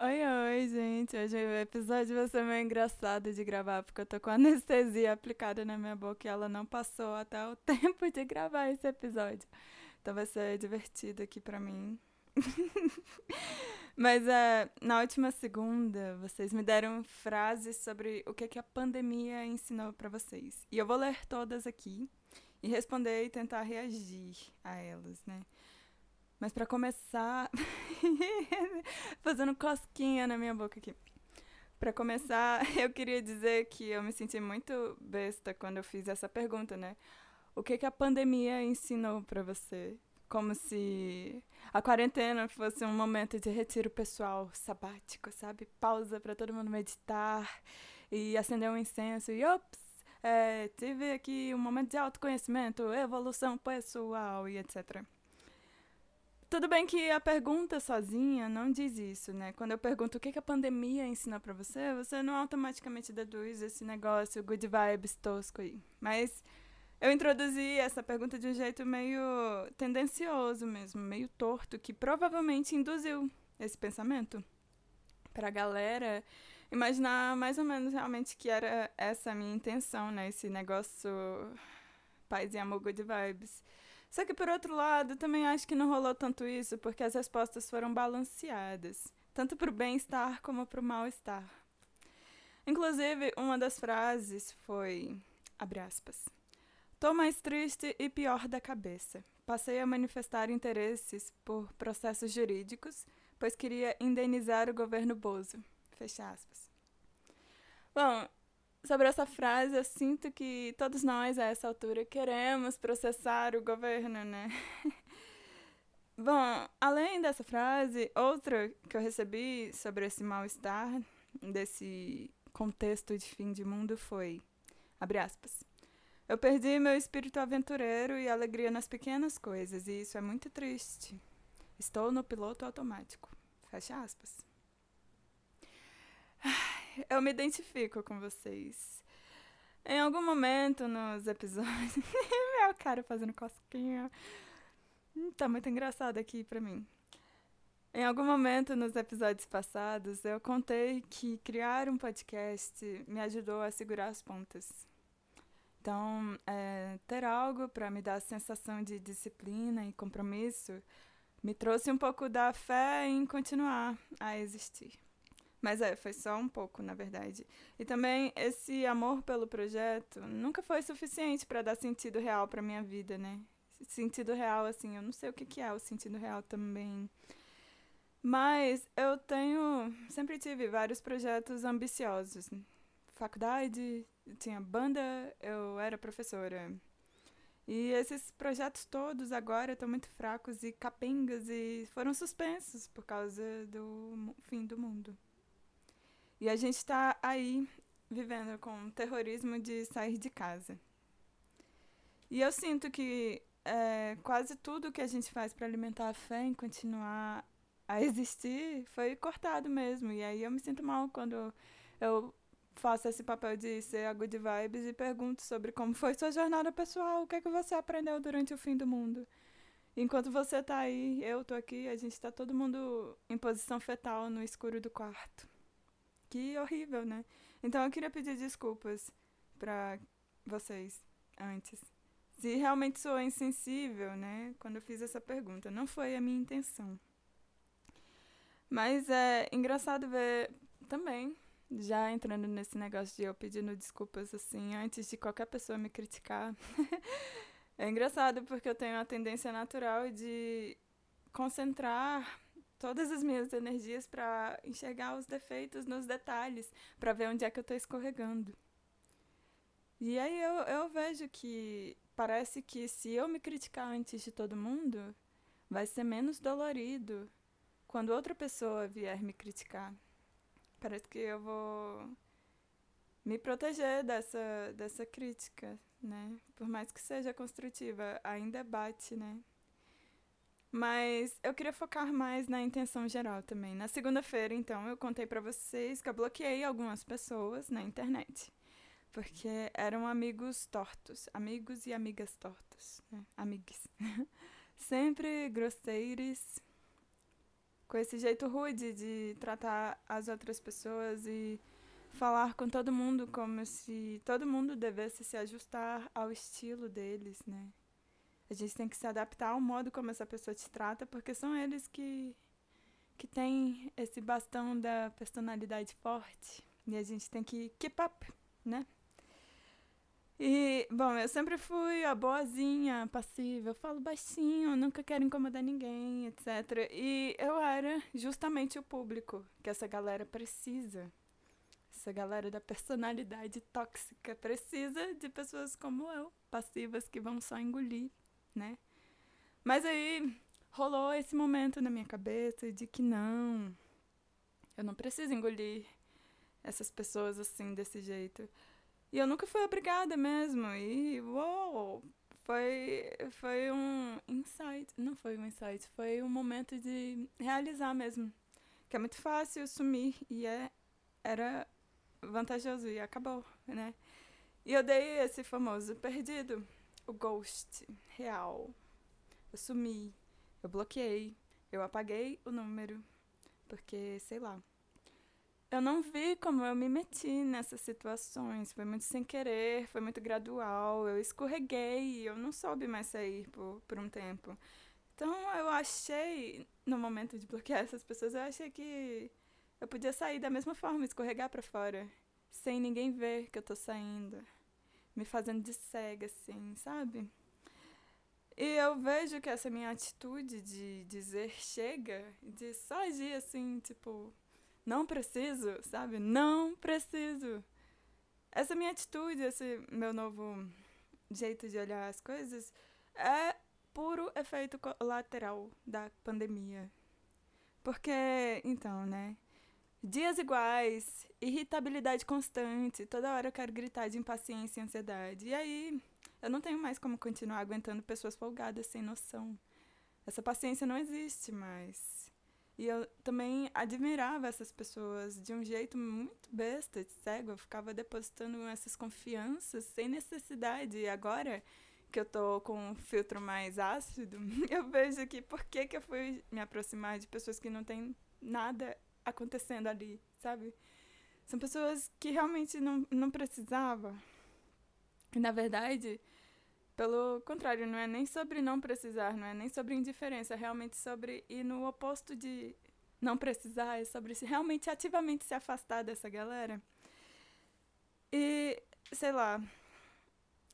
Oi, oi, gente. Hoje o episódio vai ser meio engraçado de gravar, porque eu tô com anestesia aplicada na minha boca e ela não passou até o tempo de gravar esse episódio. Então vai ser divertido aqui pra mim. Mas é, na última segunda, vocês me deram frases sobre o que, que a pandemia ensinou para vocês. E eu vou ler todas aqui e responder e tentar reagir a elas, né? Mas para começar, fazendo cosquinha na minha boca aqui. Para começar, eu queria dizer que eu me senti muito besta quando eu fiz essa pergunta, né? O que que a pandemia ensinou para você? Como se a quarentena fosse um momento de retiro pessoal, sabático, sabe? Pausa para todo mundo meditar e acender um incenso e ops, é, tive aqui um momento de autoconhecimento, evolução pessoal e etc. Tudo bem que a pergunta sozinha não diz isso, né? Quando eu pergunto o que, que a pandemia ensinou para você, você não automaticamente deduz esse negócio good vibes tosco aí. Mas eu introduzi essa pergunta de um jeito meio tendencioso mesmo, meio torto, que provavelmente induziu esse pensamento para a galera imaginar mais ou menos realmente que era essa a minha intenção, né? Esse negócio paz e amor good vibes. Só que por outro lado, também acho que não rolou tanto isso, porque as respostas foram balanceadas, tanto para o bem-estar como para o mal-estar. Inclusive, uma das frases foi, abre aspas, Tô mais triste e pior da cabeça. Passei a manifestar interesses por processos jurídicos, pois queria indenizar o governo Bozo. Fecha aspas. Bom, sobre essa frase, eu sinto que todos nós, a essa altura, queremos processar o governo, né? Bom, além dessa frase, outra que eu recebi sobre esse mal-estar, desse contexto de fim de mundo, foi: abre aspas. Eu perdi meu espírito aventureiro e alegria nas pequenas coisas, e isso é muito triste. Estou no piloto automático. Fecha aspas eu me identifico com vocês. Em algum momento nos episódios. Meu cara fazendo cosquinha. Hum, tá muito engraçado aqui pra mim. Em algum momento nos episódios passados, eu contei que criar um podcast me ajudou a segurar as pontas. Então, é, ter algo para me dar a sensação de disciplina e compromisso me trouxe um pouco da fé em continuar a existir. Mas é, foi só um pouco, na verdade. E também esse amor pelo projeto nunca foi suficiente para dar sentido real para minha vida, né? Sentido real, assim, eu não sei o que, que é o sentido real também. Mas eu tenho. Sempre tive vários projetos ambiciosos. Faculdade, tinha banda, eu era professora. E esses projetos todos agora estão muito fracos e capengas e foram suspensos por causa do fim do mundo. E a gente está aí vivendo com terrorismo de sair de casa. E eu sinto que é, quase tudo que a gente faz para alimentar a fé em continuar a existir foi cortado mesmo. E aí eu me sinto mal quando eu faço esse papel de ser a good vibes e pergunto sobre como foi sua jornada pessoal, o que é que você aprendeu durante o fim do mundo. Enquanto você tá aí, eu tô aqui, a gente tá todo mundo em posição fetal no escuro do quarto. Que horrível, né? Então eu queria pedir desculpas para vocês antes. Se realmente sou insensível, né? Quando eu fiz essa pergunta. Não foi a minha intenção. Mas é engraçado ver também, já entrando nesse negócio de eu pedindo desculpas assim, antes de qualquer pessoa me criticar. é engraçado porque eu tenho a tendência natural de concentrar todas as minhas energias para enxergar os defeitos nos detalhes, para ver onde é que eu estou escorregando. E aí eu, eu vejo que parece que se eu me criticar antes de todo mundo, vai ser menos dolorido quando outra pessoa vier me criticar. Parece que eu vou me proteger dessa, dessa crítica, né? Por mais que seja construtiva, ainda bate, né? Mas eu queria focar mais na intenção geral também. Na segunda-feira, então, eu contei para vocês que eu bloqueei algumas pessoas na internet. Porque eram amigos tortos. Amigos e amigas tortos. Né? Amigos. Sempre grosseiros. com esse jeito rude de tratar as outras pessoas e falar com todo mundo como se todo mundo devesse se ajustar ao estilo deles, né? A gente tem que se adaptar ao modo como essa pessoa te trata, porque são eles que que têm esse bastão da personalidade forte e a gente tem que keep up, né? E, bom, eu sempre fui a boazinha, passiva, eu falo baixinho, nunca quero incomodar ninguém, etc. E eu era justamente o público que essa galera precisa. Essa galera da personalidade tóxica precisa de pessoas como eu, passivas que vão só engolir, né? Mas aí rolou esse momento na minha cabeça de que não, eu não preciso engolir essas pessoas assim, desse jeito. E eu nunca fui obrigada mesmo. E uou, foi, foi um insight. Não foi um insight, foi um momento de realizar mesmo. Que é muito fácil sumir e é, era vantajoso e acabou, né? E eu dei esse famoso perdido, o ghost real. Eu sumi, eu bloqueei, eu apaguei o número, porque sei lá eu não vi como eu me meti nessas situações. Foi muito sem querer, foi muito gradual. Eu escorreguei eu não soube mais sair por, por um tempo. Então eu achei, no momento de bloquear essas pessoas, eu achei que eu podia sair da mesma forma, escorregar para fora, sem ninguém ver que eu tô saindo, me fazendo de cega, assim, sabe? E eu vejo que essa minha atitude de dizer chega, de só agir assim, tipo, não preciso, sabe? Não preciso. Essa minha atitude, esse meu novo jeito de olhar as coisas é puro efeito colateral da pandemia. Porque, então, né? Dias iguais, irritabilidade constante, toda hora eu quero gritar de impaciência e ansiedade. E aí, eu não tenho mais como continuar aguentando pessoas folgadas sem noção. Essa paciência não existe mais. E eu também admirava essas pessoas de um jeito muito besta, de cego. Eu ficava depositando essas confianças sem necessidade. E agora que eu tô com um filtro mais ácido, eu vejo que por que, que eu fui me aproximar de pessoas que não tem nada acontecendo ali, sabe? São pessoas que realmente não, não precisava. E na verdade, pelo contrário, não é nem sobre não precisar, não é nem sobre indiferença, é realmente sobre ir no oposto de não precisar, é sobre se realmente ativamente se afastar dessa galera. E, sei lá,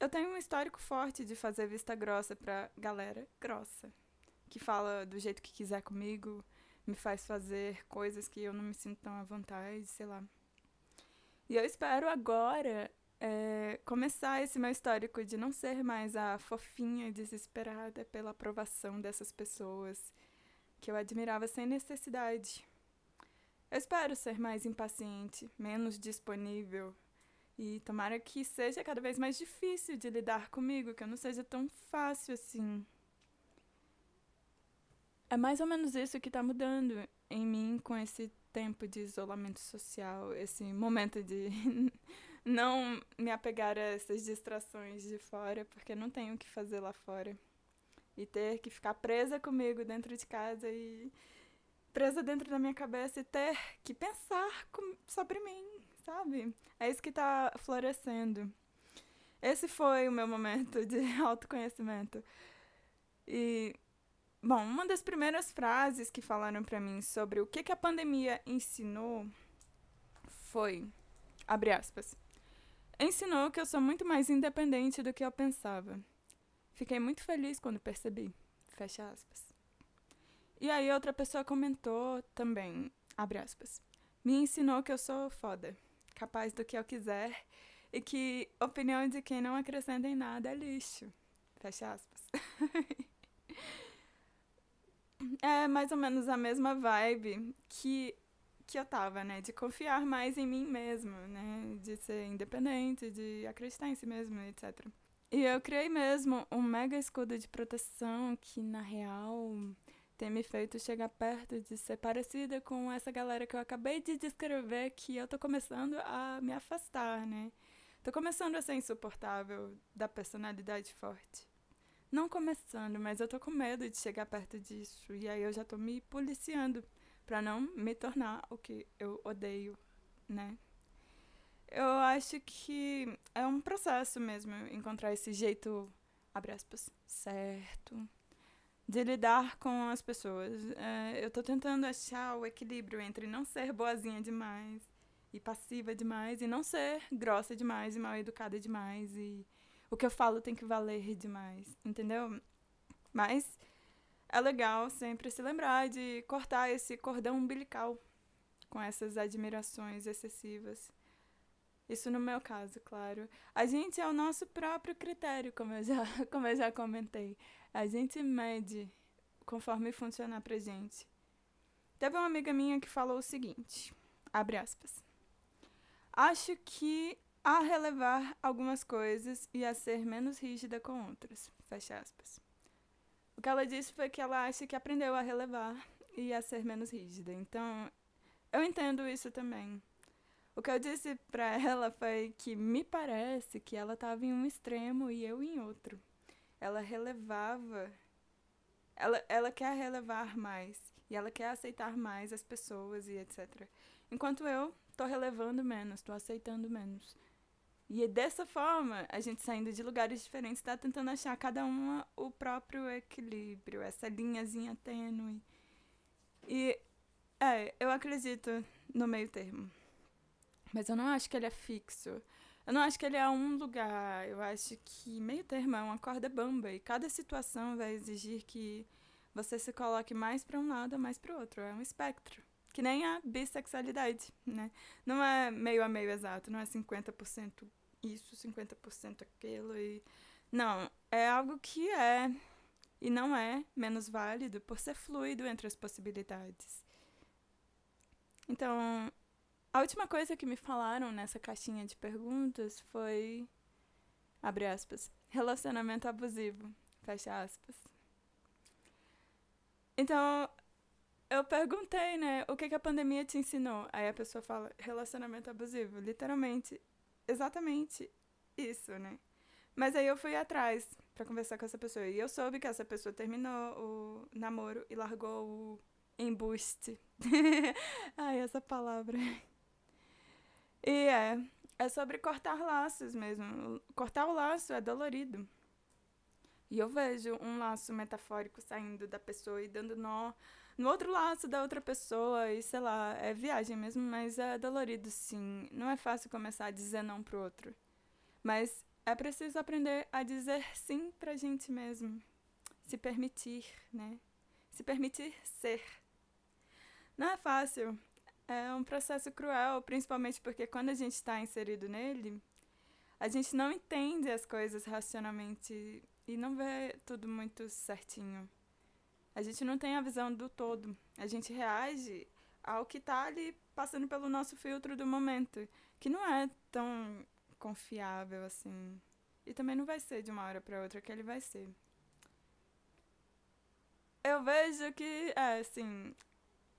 eu tenho um histórico forte de fazer vista grossa pra galera grossa, que fala do jeito que quiser comigo, me faz fazer coisas que eu não me sinto tão à vontade, sei lá. E eu espero agora é, começar esse meu histórico de não ser mais a fofinha desesperada pela aprovação dessas pessoas que eu admirava sem necessidade. Eu espero ser mais impaciente, menos disponível e tomara que seja cada vez mais difícil de lidar comigo, que eu não seja tão fácil assim. É mais ou menos isso que está mudando em mim com esse tempo de isolamento social, esse momento de não me apegar a essas distrações de fora, porque não tenho o que fazer lá fora. E ter que ficar presa comigo dentro de casa e presa dentro da minha cabeça e ter que pensar com, sobre mim, sabe? É isso que tá florescendo. Esse foi o meu momento de autoconhecimento. E, bom, uma das primeiras frases que falaram para mim sobre o que, que a pandemia ensinou foi, abre aspas, Ensinou que eu sou muito mais independente do que eu pensava. Fiquei muito feliz quando percebi. Fecha aspas. E aí outra pessoa comentou também, abre aspas. Me ensinou que eu sou foda, capaz do que eu quiser e que opinião de quem não acrescenta em nada é lixo. Fecha aspas. é mais ou menos a mesma vibe que que eu tava, né? De confiar mais em mim mesma, né? De ser independente, de acreditar em si mesma, etc. E eu criei mesmo um mega escudo de proteção que, na real, tem me feito chegar perto de ser parecida com essa galera que eu acabei de descrever, que eu tô começando a me afastar, né? Tô começando a ser insuportável da personalidade forte. Não começando, mas eu tô com medo de chegar perto disso. E aí eu já tô me policiando para não me tornar o que eu odeio, né? Eu acho que é um processo mesmo encontrar esse jeito, abre aspas, certo, de lidar com as pessoas. É, eu tô tentando achar o equilíbrio entre não ser boazinha demais e passiva demais e não ser grossa demais e mal educada demais e o que eu falo tem que valer demais, entendeu? Mas é legal sempre se lembrar de cortar esse cordão umbilical com essas admirações excessivas. Isso no meu caso, claro. A gente é o nosso próprio critério, como eu já, como eu já comentei. A gente mede conforme funcionar pra gente. Teve uma amiga minha que falou o seguinte, abre aspas. Acho que a relevar algumas coisas e a ser menos rígida com outras, fecha aspas. O que ela disse foi que ela acha que aprendeu a relevar e a ser menos rígida. Então, eu entendo isso também. O que eu disse para ela foi que me parece que ela estava em um extremo e eu em outro. Ela relevava. Ela, ela quer relevar mais. E ela quer aceitar mais as pessoas e etc. Enquanto eu tô relevando menos, tô aceitando menos. E dessa forma, a gente saindo de lugares diferentes, está tentando achar cada uma o próprio equilíbrio, essa linhazinha tênue. E é, eu acredito no meio termo. Mas eu não acho que ele é fixo. Eu não acho que ele é um lugar. Eu acho que meio termo é uma corda bamba. E cada situação vai exigir que você se coloque mais para um lado ou mais para o outro. É um espectro. Que nem a bissexualidade, né? Não é meio a meio exato. Não é 50% isso, 50% aquilo. E... Não, é algo que é e não é menos válido por ser fluido entre as possibilidades. Então, a última coisa que me falaram nessa caixinha de perguntas foi. Abre aspas. Relacionamento abusivo. Fecha aspas. Então, eu perguntei, né, o que, que a pandemia te ensinou? Aí a pessoa fala, relacionamento abusivo. Literalmente, exatamente isso, né? Mas aí eu fui atrás para conversar com essa pessoa. E eu soube que essa pessoa terminou o namoro e largou o embuste. Ai, essa palavra. E é, é sobre cortar laços mesmo. Cortar o laço é dolorido. E eu vejo um laço metafórico saindo da pessoa e dando nó no outro laço da outra pessoa. E sei lá, é viagem mesmo, mas é dolorido sim. Não é fácil começar a dizer não pro outro. Mas é preciso aprender a dizer sim pra gente mesmo. Se permitir, né? Se permitir ser. Não é fácil é um processo cruel, principalmente porque quando a gente está inserido nele, a gente não entende as coisas racionalmente e não vê tudo muito certinho. A gente não tem a visão do todo. A gente reage ao que está ali passando pelo nosso filtro do momento, que não é tão confiável assim. E também não vai ser de uma hora para outra que ele vai ser. Eu vejo que, é, assim,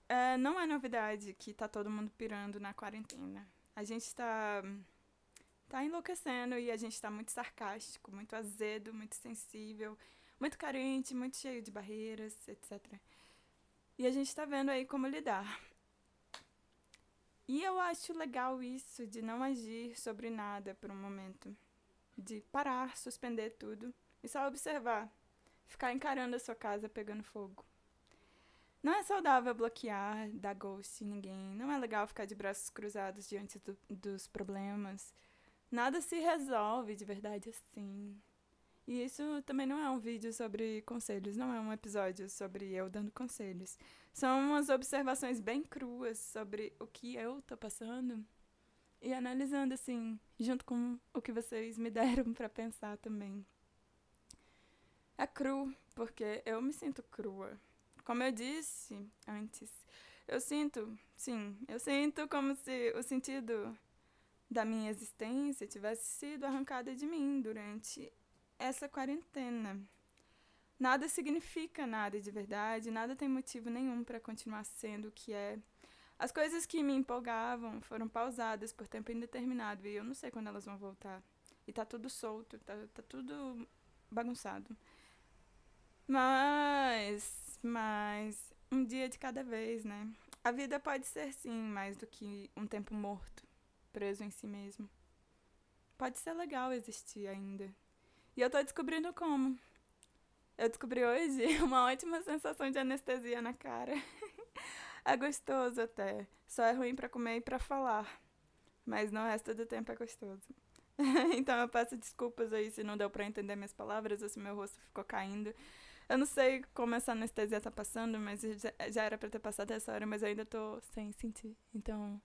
é, não é novidade que tá todo mundo pirando na quarentena. A gente tá, tá enlouquecendo e a gente tá muito sarcástico, muito azedo, muito sensível, muito carente, muito cheio de barreiras, etc. E a gente tá vendo aí como lidar. E eu acho legal isso de não agir sobre nada por um momento. De parar, suspender tudo e só observar. Ficar encarando a sua casa pegando fogo. Não é saudável bloquear, dar ghost em ninguém. Não é legal ficar de braços cruzados diante do, dos problemas. Nada se resolve de verdade assim. E isso também não é um vídeo sobre conselhos, não é um episódio sobre eu dando conselhos. São umas observações bem cruas sobre o que eu tô passando e analisando assim, junto com o que vocês me deram para pensar também. É cru, porque eu me sinto crua. Como eu disse antes, eu sinto, sim, eu sinto como se o sentido da minha existência tivesse sido arrancado de mim durante essa quarentena. Nada significa nada de verdade, nada tem motivo nenhum para continuar sendo o que é. As coisas que me empolgavam foram pausadas por tempo indeterminado e eu não sei quando elas vão voltar. E tá tudo solto, tá, tá tudo bagunçado. Mas mas um dia de cada vez, né? a vida pode ser sim mais do que um tempo morto, preso em si mesmo. Pode ser legal existir ainda. E eu tô descobrindo como. Eu descobri hoje uma ótima sensação de anestesia na cara. é gostoso até. Só é ruim para comer e para falar. Mas no resto do tempo é gostoso. então eu peço desculpas aí se não deu para entender minhas palavras ou se meu rosto ficou caindo. Eu não sei como essa anestesia tá passando, mas já, era para ter passado essa hora, mas ainda tô sem sentir. Então,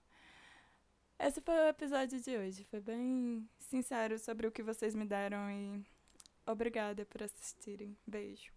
esse foi o episódio de hoje. Foi bem sincero sobre o que vocês me deram e obrigada por assistirem. Beijo.